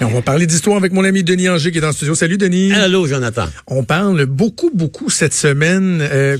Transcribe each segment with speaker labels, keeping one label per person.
Speaker 1: Et on va parler d'histoire avec mon ami Denis Anger qui est dans le studio. Salut Denis.
Speaker 2: Allô Jonathan.
Speaker 1: On parle beaucoup, beaucoup cette semaine. Euh,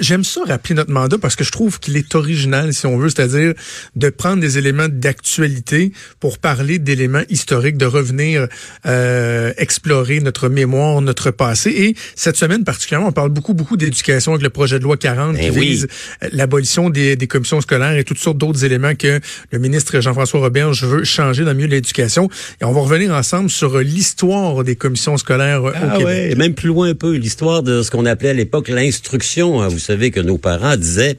Speaker 1: J'aime ça rappeler notre mandat parce que je trouve qu'il est original, si on veut, c'est-à-dire de prendre des éléments d'actualité pour parler d'éléments historiques, de revenir euh, explorer notre mémoire, notre passé. Et cette semaine particulièrement, on parle beaucoup, beaucoup d'éducation avec le projet de loi 40
Speaker 2: Ben
Speaker 1: qui
Speaker 2: oui.
Speaker 1: vise l'abolition des, des commissions scolaires et toutes sortes d'autres éléments que le ministre Jean-François Roberge veut changer dans le milieu de l'éducation. Et on va revenir ensemble sur euh, l'histoire des commissions scolaires euh, au
Speaker 2: Ah
Speaker 1: Québec.
Speaker 2: ouais, et même plus loin un peu, l'histoire de ce qu'on appelait à l'époque l'instruction. hein. Vous savez que nos parents disaient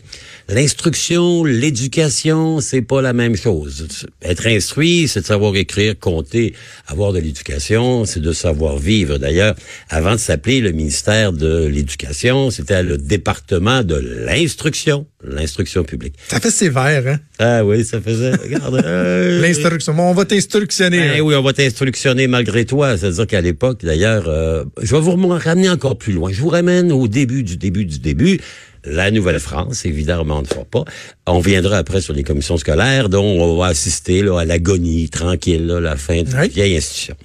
Speaker 2: l'instruction, l'éducation, c'est pas la même chose. Être instruit, c'est de savoir écrire, compter, avoir de l'éducation, c'est de savoir vivre. D'ailleurs, avant de s'appeler le ministère de l'Éducation, c'était le département de l'instruction, l'instruction publique.
Speaker 1: Ça fait sévère, hein?
Speaker 2: Ah oui, ça faisait, regarde. euh,
Speaker 1: L'instruction. Bon, on va t'instructionner.
Speaker 2: Ben
Speaker 1: hein.
Speaker 2: oui, on va t'instructionner malgré toi. C'est-à-dire qu'à l'époque, d'ailleurs, euh, je vais vous ramener encore plus loin. Je vous ramène au début du début du début. La Nouvelle-France, évidemment, on ne fera pas. On viendra après sur les commissions scolaires, dont on va assister là, à l'agonie tranquille, là, la fin de
Speaker 1: Oui.
Speaker 2: vieille institution.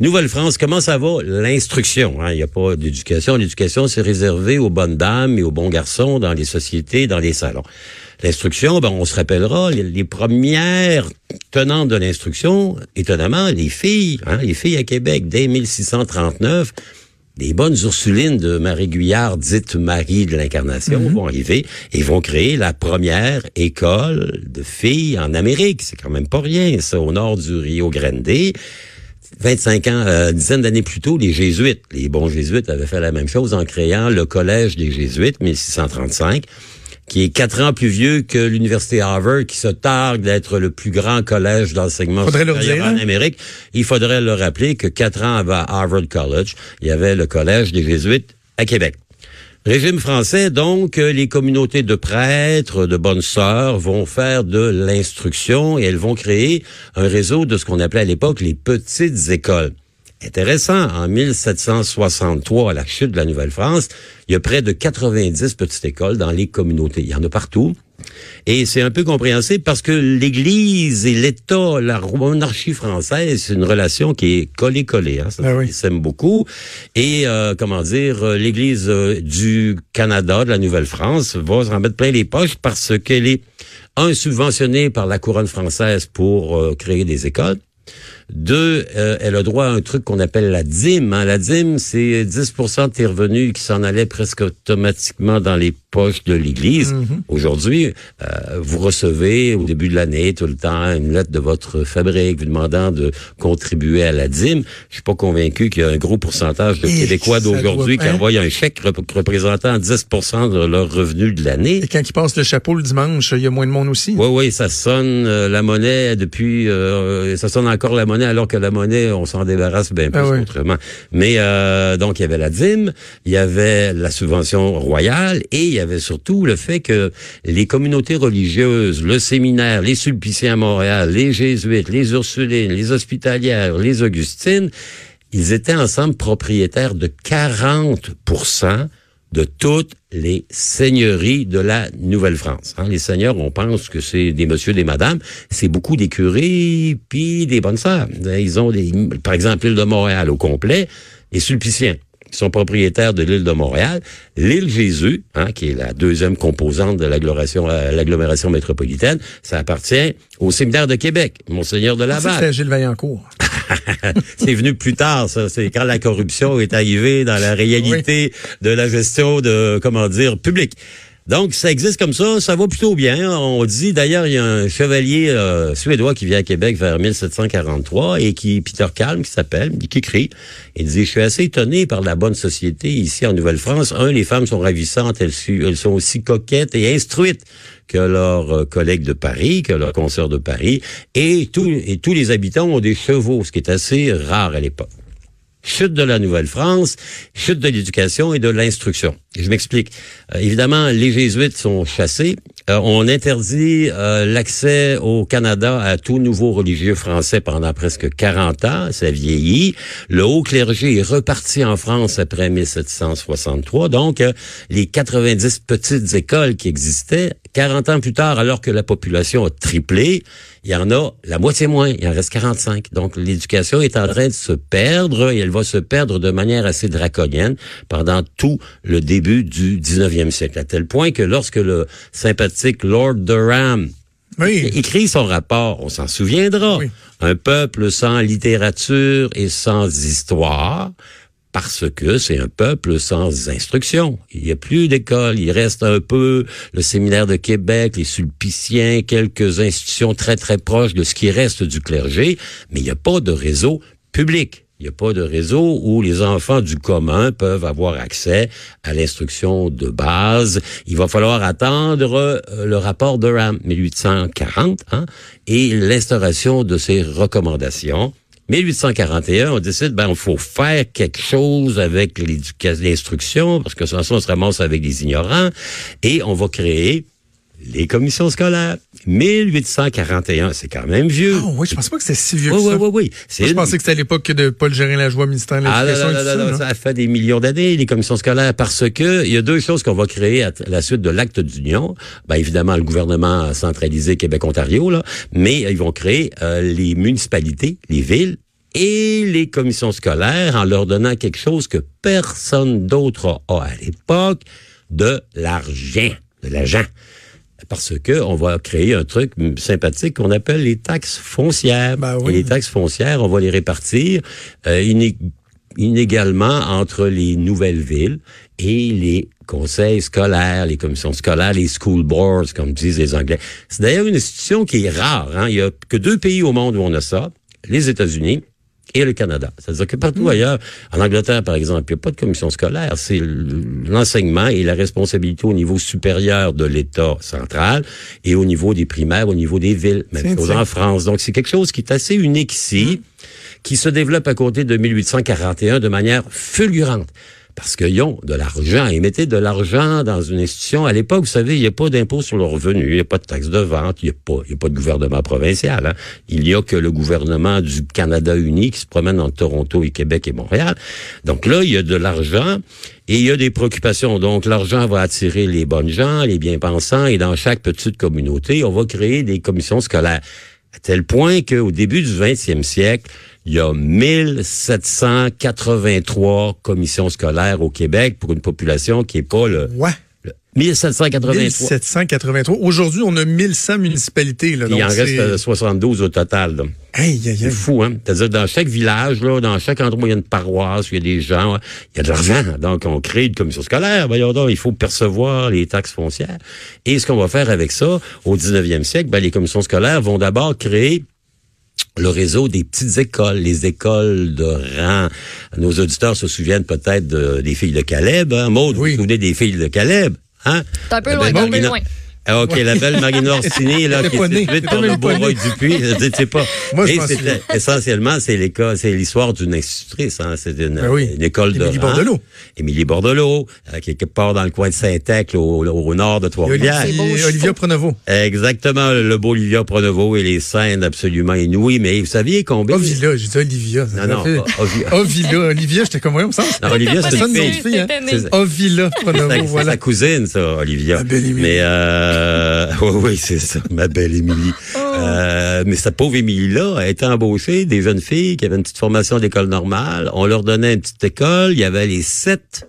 Speaker 2: Nouvelle-France, comment ça va? L'instruction. hein. Il n'y a pas d'éducation. L'éducation, c'est réservé aux bonnes dames et aux bons garçons dans les sociétés, dans les salons. L'instruction, ben, on se rappellera, les, les premières tenantes de l'instruction, étonnamment, les filles, hein, les filles à Québec, dès 1639, les bonnes Ursulines de Marie Guyard, dite Marie de l'Incarnation, vont arriver et vont créer la première école de filles en Amérique. C'est quand même pas rien, ça, au nord du Rio Grande. 25 ans, euh, une dizaine d'années plus tôt, les Jésuites, les bons Jésuites avaient fait la même chose en créant le Collège des Jésuites, 1635, qui est quatre ans plus vieux que l'Université Harvard, qui se targue d'être le plus grand collège d'enseignement supérieur
Speaker 1: dire,
Speaker 2: en
Speaker 1: hein?
Speaker 2: Amérique. Il faudrait leur rappeler que quatre ans avant Harvard College, il y avait le Collège des Jésuites à Québec. Régime français, donc, les communautés de prêtres, de bonnes sœurs vont faire de l'instruction et elles vont créer un réseau de ce qu'on appelait à l'époque les petites écoles. Intéressant, en 1763, à la chute de la Nouvelle-France, il y a près de 90 petites écoles dans les communautés. Il y en a partout. Et c'est un peu compréhensible parce que l'Église et l'État, la monarchie française, c'est une relation qui est collée-collée. Hein, ça,
Speaker 1: Ben oui.
Speaker 2: Ils s'aiment beaucoup. Et, euh, comment dire, euh, l'Église euh, du Canada, de la Nouvelle-France, va s'en mettre plein les poches parce qu'elle est, un, subventionnée par la couronne française pour euh, créer des écoles. Deux, euh, elle a droit à un truc qu'on appelle la dîme. hein. La dîme, c'est 10 de tes revenus qui s'en allaient presque automatiquement dans les de l'Église. Aujourd'hui, euh, vous recevez au début de l'année tout le temps une lettre de votre fabrique vous demandant de contribuer à la dîme. Je suis pas convaincu qu'il y a un gros pourcentage de
Speaker 1: Et
Speaker 2: Québécois d'aujourd'hui qui envoient un chèque rep- représentant 10% de leurs revenus de l'année.
Speaker 1: Et quand ils passent le chapeau le dimanche, il y a moins de monde aussi.
Speaker 2: Oui, oui, ça sonne euh, la monnaie depuis, euh, ça sonne encore la monnaie alors que la monnaie, on s'en débarrasse bien plus
Speaker 1: Ah oui.
Speaker 2: autrement. Mais euh, donc il y avait la dîme, il y avait la subvention royale et il y avait surtout le fait que les communautés religieuses, le séminaire, les Sulpiciens à Montréal, les Jésuites, les Ursulines, les Hospitalières, les Augustines, ils étaient ensemble propriétaires de 40% de toutes les seigneuries de la Nouvelle-France. Hein, les seigneurs, on pense que c'est des messieurs, des madames. C'est beaucoup des curés puis des bonnes sœurs. Ils ont des, par exemple, l'île de Montréal au complet, les Sulpiciens qui sont propriétaires de l'île de Montréal, l'île Jésus, hein, qui est la deuxième composante de l'agglomération, euh, métropolitaine, ça appartient au séminaire de Québec, Monseigneur de
Speaker 1: Ça,
Speaker 2: Laval.
Speaker 1: C'était Gilles Vaillancourt.
Speaker 2: c'est venu plus tard, ça. C'est quand la corruption est arrivée dans la réalité de la gestion de, comment dire, publique. Donc, ça existe comme ça, ça va plutôt bien. On dit, d'ailleurs, il y a un chevalier euh, suédois qui vient à Québec vers 1743 et qui, Peter Kalm, qui s'appelle, qui écrit, il dit, je suis assez étonné par la bonne société ici en Nouvelle-France. Un, les femmes sont ravissantes, elles, sont aussi coquettes et instruites que leurs euh, collègues de Paris, que leurs consoeurs de Paris, et, et tous les habitants ont des chevaux, ce qui est assez rare à l'époque. Chute de la Nouvelle-France, chute de l'éducation et de l'instruction. Je m'explique. Euh, évidemment, les jésuites sont chassés. Euh, on interdit euh, l'accès au Canada à tout nouveau religieux français pendant presque 40 ans. Ça vieillit. Le haut clergé est reparti en France après 1763. Donc, euh, les 90 petites écoles qui existaient, 40 ans plus tard, alors que la population a triplé, il y en a la moitié moins, il en reste 45. Donc l'éducation est en train de se perdre et elle va se perdre de manière assez draconienne pendant tout le début du 19e siècle, à tel point que lorsque le Lord Durham écrit son rapport, on s'en souviendra, un peuple sans littérature et sans histoire, parce que c'est un peuple sans instruction. Il n'y a plus d'école, il reste un peu le séminaire de Québec, les sulpiciens, quelques institutions très très proches de ce qui reste du clergé, mais il n'y a pas de réseau public. Il n'y a pas de réseau où les enfants du commun peuvent avoir accès à l'instruction de base. Il va falloir attendre euh, le rapport de RAM 1840 hein, et l'instauration de ces recommandations. 1841, on décide, ben, il faut faire quelque chose avec l'instruction, parce que sans ça, on se ramasse avec des ignorants, et on va créer les commissions scolaires. 1841, c'est quand même vieux.
Speaker 1: Ah oui, je pense pas que c'était si vieux
Speaker 2: oui,
Speaker 1: que
Speaker 2: oui,
Speaker 1: ça.
Speaker 2: Oui, oui,
Speaker 1: oui. Je pensais que c'était à l'époque de Paul Gérin-Lajoie, ministère de
Speaker 2: ah,
Speaker 1: l'Éducation.
Speaker 2: Ah, non, non, non, ça, fait des millions d'années, les commissions scolaires, parce que il y a deux choses qu'on va créer à la suite de l'acte d'union. Ben, évidemment, le gouvernement centralisé Québec-Ontario, là, mais ils vont créer euh, les municipalités, les villes, et les commissions scolaires en leur donnant quelque chose que personne d'autre a à l'époque, de l'argent, de l'argent parce que on va créer un truc sympathique qu'on appelle les taxes foncières.
Speaker 1: Ben oui.
Speaker 2: Et les taxes foncières, on va les répartir euh, inégalement entre les nouvelles villes et les conseils scolaires, les commissions scolaires, les school boards, comme disent les Anglais. C'est d'ailleurs une institution qui est rare. Hein? Il y a que deux pays au monde où on a ça, les États-Unis et le Canada. C'est-à-dire que partout hmm. ailleurs, en Angleterre, par exemple, il n'y a pas de commission scolaire. C'est l'enseignement et la responsabilité au niveau supérieur de l'État central et au niveau des primaires, au niveau des villes, même chose en France. Donc, c'est quelque chose qui est assez unique ici, hmm. qui se développe à côté de 1841 de manière fulgurante parce qu'ils ont de l'argent. Ils mettaient de l'argent dans une institution. À l'époque, vous savez, il n'y a pas d'impôt sur le revenu, il n'y a pas de taxe de vente, il n'y a, pas, de gouvernement provincial. Hein. Il n'y a que le gouvernement du Canada uni qui se promène entre Toronto et Québec et Montréal. Donc là, il y a de l'argent et il y a des préoccupations. Donc l'argent va attirer les bonnes gens, les bien-pensants, et dans chaque petite communauté, on va créer des commissions scolaires. À tel point qu'au début du 20e siècle, il y a 1783 commissions scolaires au Québec pour une population qui est pas le...
Speaker 1: Ouais.
Speaker 2: 1783.
Speaker 1: 1783. Aujourd'hui, on a 1100 municipalités. Là,
Speaker 2: Il en reste 72 au total.
Speaker 1: C'est
Speaker 2: fou, hein? C'est-à-dire, dans chaque village, là, dans chaque endroit où il y a une paroisse, où il y a des gens, il y a de l'argent. Donc, on crée une commission scolaire. Voyons donc, il faut percevoir les taxes foncières. Et ce qu'on va faire avec ça, au 19e siècle, ben, les commissions scolaires vont d'abord créer le réseau des petites écoles, les écoles de rang. Nos auditeurs se souviennent peut-être des filles de Caleb. Hein? Maud, vous vous souvenez des filles de Caleb? Hein?
Speaker 3: un peu loin, un peu loin.
Speaker 2: Ah, OK, la belle Marine Orsini, là, qui est située dans le Bois-Roy du c'est pas.
Speaker 1: Moi, je
Speaker 2: c'était, essentiellement, c'est l'école, c'est l'histoire d'une institutrice, hein. C'est une,
Speaker 1: ben oui.
Speaker 2: une, école de.
Speaker 1: Émilie Bordelot.
Speaker 2: Émilie Bordelot, euh, qui est quelque part dans le coin de Saint-Ecle, au, au, nord de Trois-Rivières.
Speaker 1: Olivia Pronovo.
Speaker 2: Exactement, le beau Olivia Pronovo et les scènes absolument inouïes. Mais vous saviez combien.
Speaker 1: Ovila, j'ai dit Olivia.
Speaker 2: Non, non,
Speaker 1: Ovila. Ovila, Olivia, j'étais comme, on me
Speaker 2: Non, Olivia, c'est une
Speaker 1: fille. Hein. Ovila Pronovo, voilà.
Speaker 2: sa cousine, ça, Olivia. Mais, euh, oui, c'est ça, ma belle Émilie. Oh. Euh, mais cette pauvre Émilie-là a été embauchée des jeunes filles qui avaient une petite formation d'école normale. On leur donnait une petite école. Il y avait les sept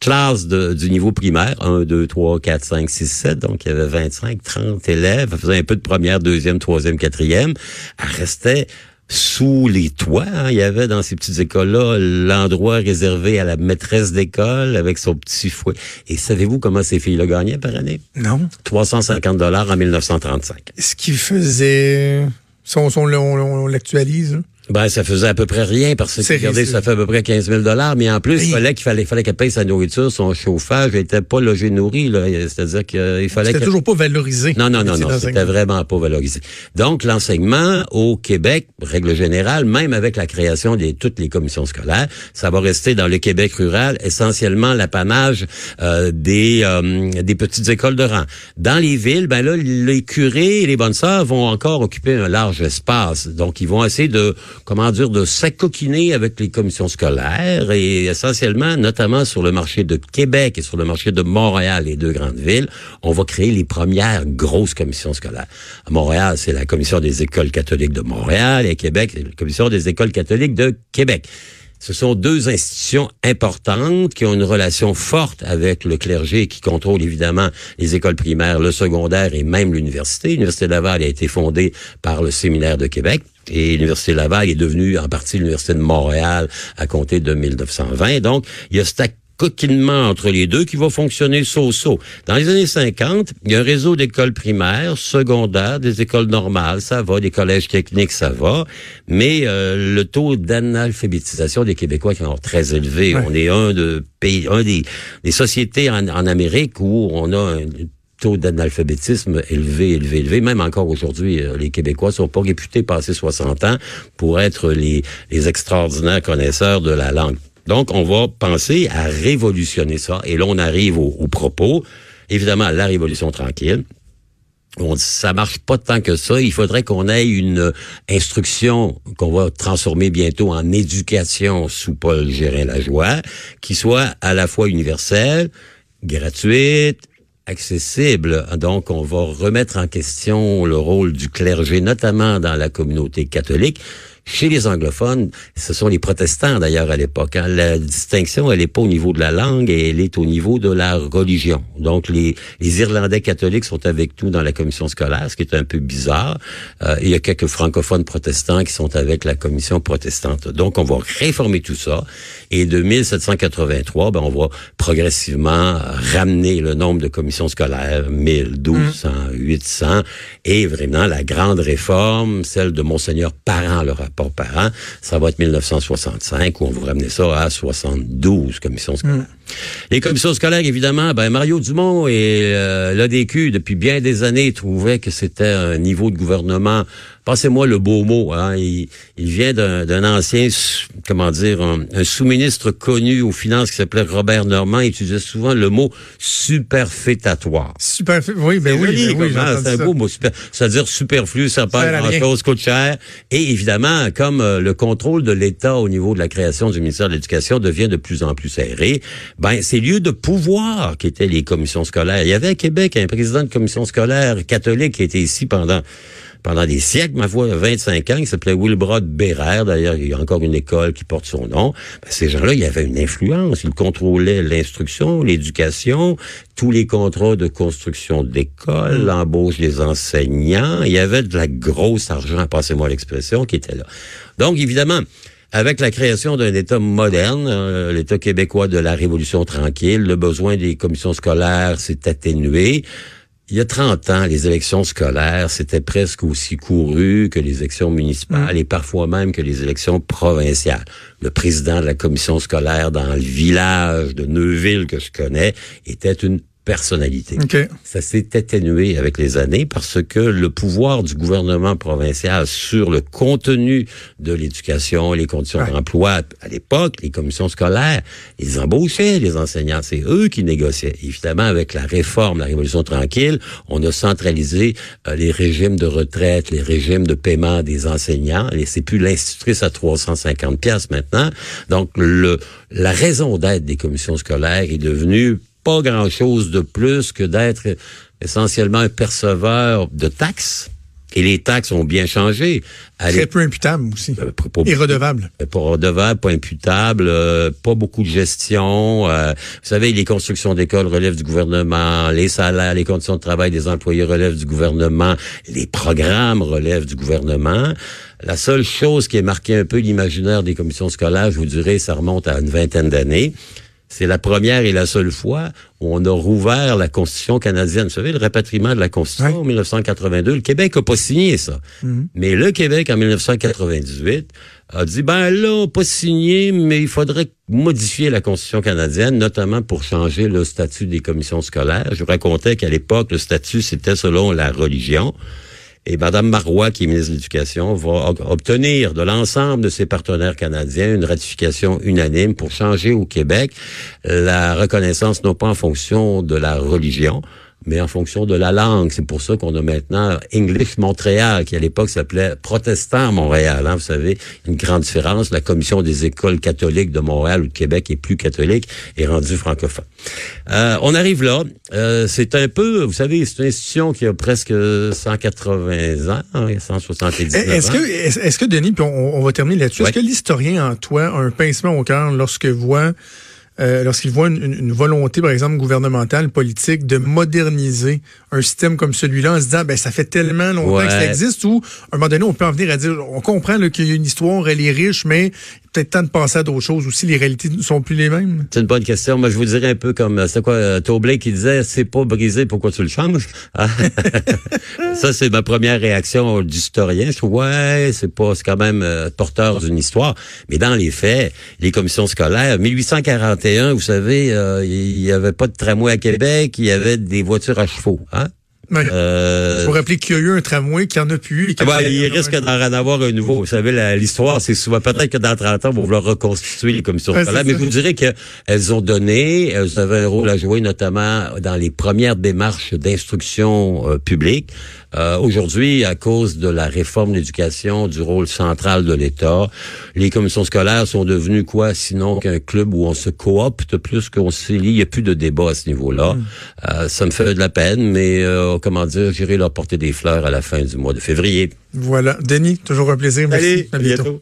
Speaker 2: classes de, du niveau primaire. 1, 2, 3, 4, 5, 6, 7. Donc, il y avait 25, 30 élèves. Elle faisait un peu de première, deuxième, troisième, quatrième. Elle restait sous les toits. Hein. Il y avait dans ces petites écoles-là l'endroit réservé à la maîtresse d'école avec son petit fouet. Et savez-vous comment ces filles-là gagnaient par année?
Speaker 1: Non.
Speaker 2: 350 dollars en 1935.
Speaker 1: Ce qui faisait... Si on, on, on, l'actualise.
Speaker 2: Ben, ça faisait à peu près rien parce que, regardez, ça fait à peu près 15 000 dollars, mais en plus, il fallait qu'il fallait, fallait qu'elle paye sa nourriture, son chauffage, elle était pas logée nourrie, là. C'est-à-dire qu'il fallait
Speaker 1: C'était toujours pas valorisé.
Speaker 2: Non, non, non, non, c'était vraiment pas valorisé. Donc, l'enseignement au Québec, règle générale, même avec la création de toutes les commissions scolaires, ça va rester dans le Québec rural, essentiellement l'apanage euh, des, euh, des petites écoles de rang. Dans les villes, ben là, les curés et les bonnes sœurs vont encore occuper un large espace. Donc, ils vont essayer de comment dire, de s'acoquiner avec les commissions scolaires et essentiellement, notamment sur le marché de Québec et sur le marché de Montréal, les deux grandes villes, on va créer les premières grosses commissions scolaires. À Montréal, c'est la commission des écoles catholiques de Montréal et à Québec, c'est la commission des écoles catholiques de Québec. Ce sont deux institutions importantes qui ont une relation forte avec le clergé qui contrôle évidemment les écoles primaires, le secondaire et même l'université. L'Université Laval a été fondée par le Séminaire de Québec. Et l'Université Laval est devenue en partie l'Université de Montréal à compter de 1920. Donc, il y a cette coquinement entre les deux qui va fonctionner so-so. Dans les années 50, il y a un réseau d'écoles primaires, secondaires, des écoles normales, ça va, des collèges techniques, ça va, mais euh, le taux d'analphabétisation des Québécois est encore très élevé. On est un de pays, un des, des sociétés en, en Amérique où on a un taux d'analphabétisme élevé, élevé, élevé. Même encore aujourd'hui, euh, les Québécois sont pas réputés passer 60 ans pour être les, les extraordinaires connaisseurs de la langue. Donc, on va penser à révolutionner ça. Et là, on arrive au, propos. Évidemment, la révolution tranquille. On dit, ça marche pas tant que ça. Il faudrait qu'on ait une instruction qu'on va transformer bientôt en éducation sous Paul Gérin-Lajoie, qui soit à la fois universelle, gratuite, accessible. Donc, on va remettre en question le rôle du clergé, notamment dans la communauté catholique. Chez les anglophones, ce sont les protestants d'ailleurs à l'époque. Hein. La distinction, elle n'est pas au niveau de la langue, elle est au niveau de la religion. Donc les, les Irlandais catholiques sont avec nous dans la commission scolaire, ce qui est un peu bizarre. Euh, il y a quelques francophones protestants qui sont avec la commission protestante. Donc on va réformer tout ça. Et de 1783, ben, on va progressivement ramener le nombre de commissions scolaires, 1000, 1200, 800, et vraiment la grande réforme, celle de Monseigneur Parent, le rapport Parent, ça va être 1965, où on va ramener ça à 72 commissions scolaires. Mm. Les commissions scolaires, évidemment, ben Mario Dumont et euh, l'ADQ, depuis bien des années, trouvaient que c'était un niveau de gouvernement Passez-moi le beau mot. Hein, il, il vient d'un ancien, comment dire, un, sous-ministre connu aux finances qui s'appelait Robert Normand. Il utilisait souvent le mot superfétatoire.
Speaker 1: Superflu, oui, ben oui, ben oui
Speaker 2: c'est un beau mot. C'est-à-dire superflu, ça pas grand-chose, coûte cher. Et évidemment, comme euh, le contrôle de l'État au niveau de la création du ministère de l'Éducation devient de plus en plus serré, ben ces lieux de pouvoir qui étaient les commissions scolaires. Il y avait à Québec un président de commission scolaire catholique qui était ici pendant pendant des siècles, ma foi, 25 ans, il s'appelait Wilbrod Bérère. D'ailleurs, il y a encore une école qui porte son nom. Ben, ces gens-là, il y avait une influence. Ils contrôlaient l'instruction, l'éducation, tous les contrats de construction d'écoles, mm. l'embauche des enseignants. Il y avait de la grosse argent, passez-moi l'expression, qui était là. Donc, évidemment, avec la création d'un État moderne, euh, l'État québécois de la Révolution tranquille, le besoin des commissions scolaires s'est atténué. Il y a 30 ans, les élections scolaires, c'était presque aussi couru que les élections municipales mm. et parfois même que les élections provinciales. Le président de la commission scolaire dans le village de Neuville que je connais était une personnalité. Ça s'est atténué avec les années parce que le pouvoir du gouvernement provincial sur le contenu de l'éducation, les conditions d'emploi, à l'époque, les commissions scolaires, ils embauchaient les enseignants. C'est eux qui négociaient. Évidemment, avec la réforme, la Révolution tranquille, on a centralisé euh, les régimes de retraite, les régimes de paiement des enseignants. Et c'est plus l'institutrice à 350 pièces maintenant. Donc, le, la raison d'être des commissions scolaires est devenue pas grand-chose de plus que d'être essentiellement un perceveur de taxes. Et les taxes ont bien changé.
Speaker 1: Très peu imputable aussi. Euh, et redevable.
Speaker 2: Euh, pas redevable, pas imputable, euh, pas beaucoup de gestion. vous savez, les constructions d'écoles relèvent du gouvernement, les salaires, les conditions de travail des employés relèvent du gouvernement, les programmes relèvent du gouvernement. La seule chose qui est marqué un peu l'imaginaire des commissions scolaires, je vous dirais, ça remonte à une vingtaine d'années C'est la première et la seule fois où on a rouvert la Constitution canadienne. Vous savez, le rapatriement de la Constitution en 1982. Le Québec a pas signé ça. Mhm. Mais le Québec, en 1998, a dit, ben là, pas signé, mais il faudrait modifier la Constitution canadienne, notamment pour changer le statut des commissions scolaires. Je vous racontais qu'à l'époque, le statut, c'était selon la religion. Et Mme Marois, qui est ministre de l'Éducation, va obtenir de l'ensemble de ses partenaires canadiens une ratification unanime pour changer au Québec la reconnaissance non pas en fonction de la religion, mais en fonction de la langue. C'est pour ça qu'on a maintenant English Montréal, qui à l'époque s'appelait Protestant Montréal. Hein, vous savez, une grande différence. La commission des écoles catholiques de Montréal ou de Québec est plus catholique et rendue francophone. Euh, on arrive là. Euh, c'est un peu, vous savez, c'est une institution qui a presque 180 ans, 170 hein,
Speaker 1: est-ce
Speaker 2: ans.
Speaker 1: Que, est-ce que, Denis, puis on, va terminer là-dessus, est-ce que l'historien en toi a un pincement au cœur lorsque voit euh, lorsqu'il voit une, volonté, par exemple, gouvernementale, politique, de moderniser un système comme celui-là en se disant, ben ça fait tellement longtemps que ça existe, ou à un moment donné, on peut en venir à dire, on comprend qu'il y a une histoire, elle est riche, mais peut-être temps de passer à d'autres choses aussi. Les réalités ne sont plus les mêmes.
Speaker 2: C'est une bonne question. Moi, je vous dirais un peu comme, euh, c'est quoi, euh, Tobley qui disait, c'est pas brisé, pourquoi tu le changes? Ah. ça, c'est ma première réaction d'historien. Je trouve, ouais, c'est pas, c'est quand même euh, porteur d'une histoire. Mais dans les faits, les commissions scolaires, 1841, vous savez, il y, avait pas de tramway à Québec, il y avait des voitures à chevaux. Hein?
Speaker 1: Euh... Faut rappeler qu'il y a eu un tramway, qu'il n'y en a plus.
Speaker 2: il risque d'en avoir un nouveau. Vous savez, l'histoire, c'est souvent peut-être que dans 30 ans, on va vouloir reconstituer les commissions scolaires. Mais je vous dirais qu'elles ont donné, elles avaient un rôle à jouer, notamment dans les premières démarches d'instruction euh, publique. Euh, Aujourd'hui, à cause de la réforme de l'éducation, du rôle central de l'État, les commissions scolaires sont devenues quoi, sinon qu'un club où on se coopte plus qu'on se lie? Il n'y a plus de débat à ce niveau-là. Hmm. Euh, ça me fait de la peine, mais euh, comment dire, j'irai leur porter des fleurs à la fin du mois de février.
Speaker 1: Voilà. Denis, toujours un plaisir. Merci. à bientôt.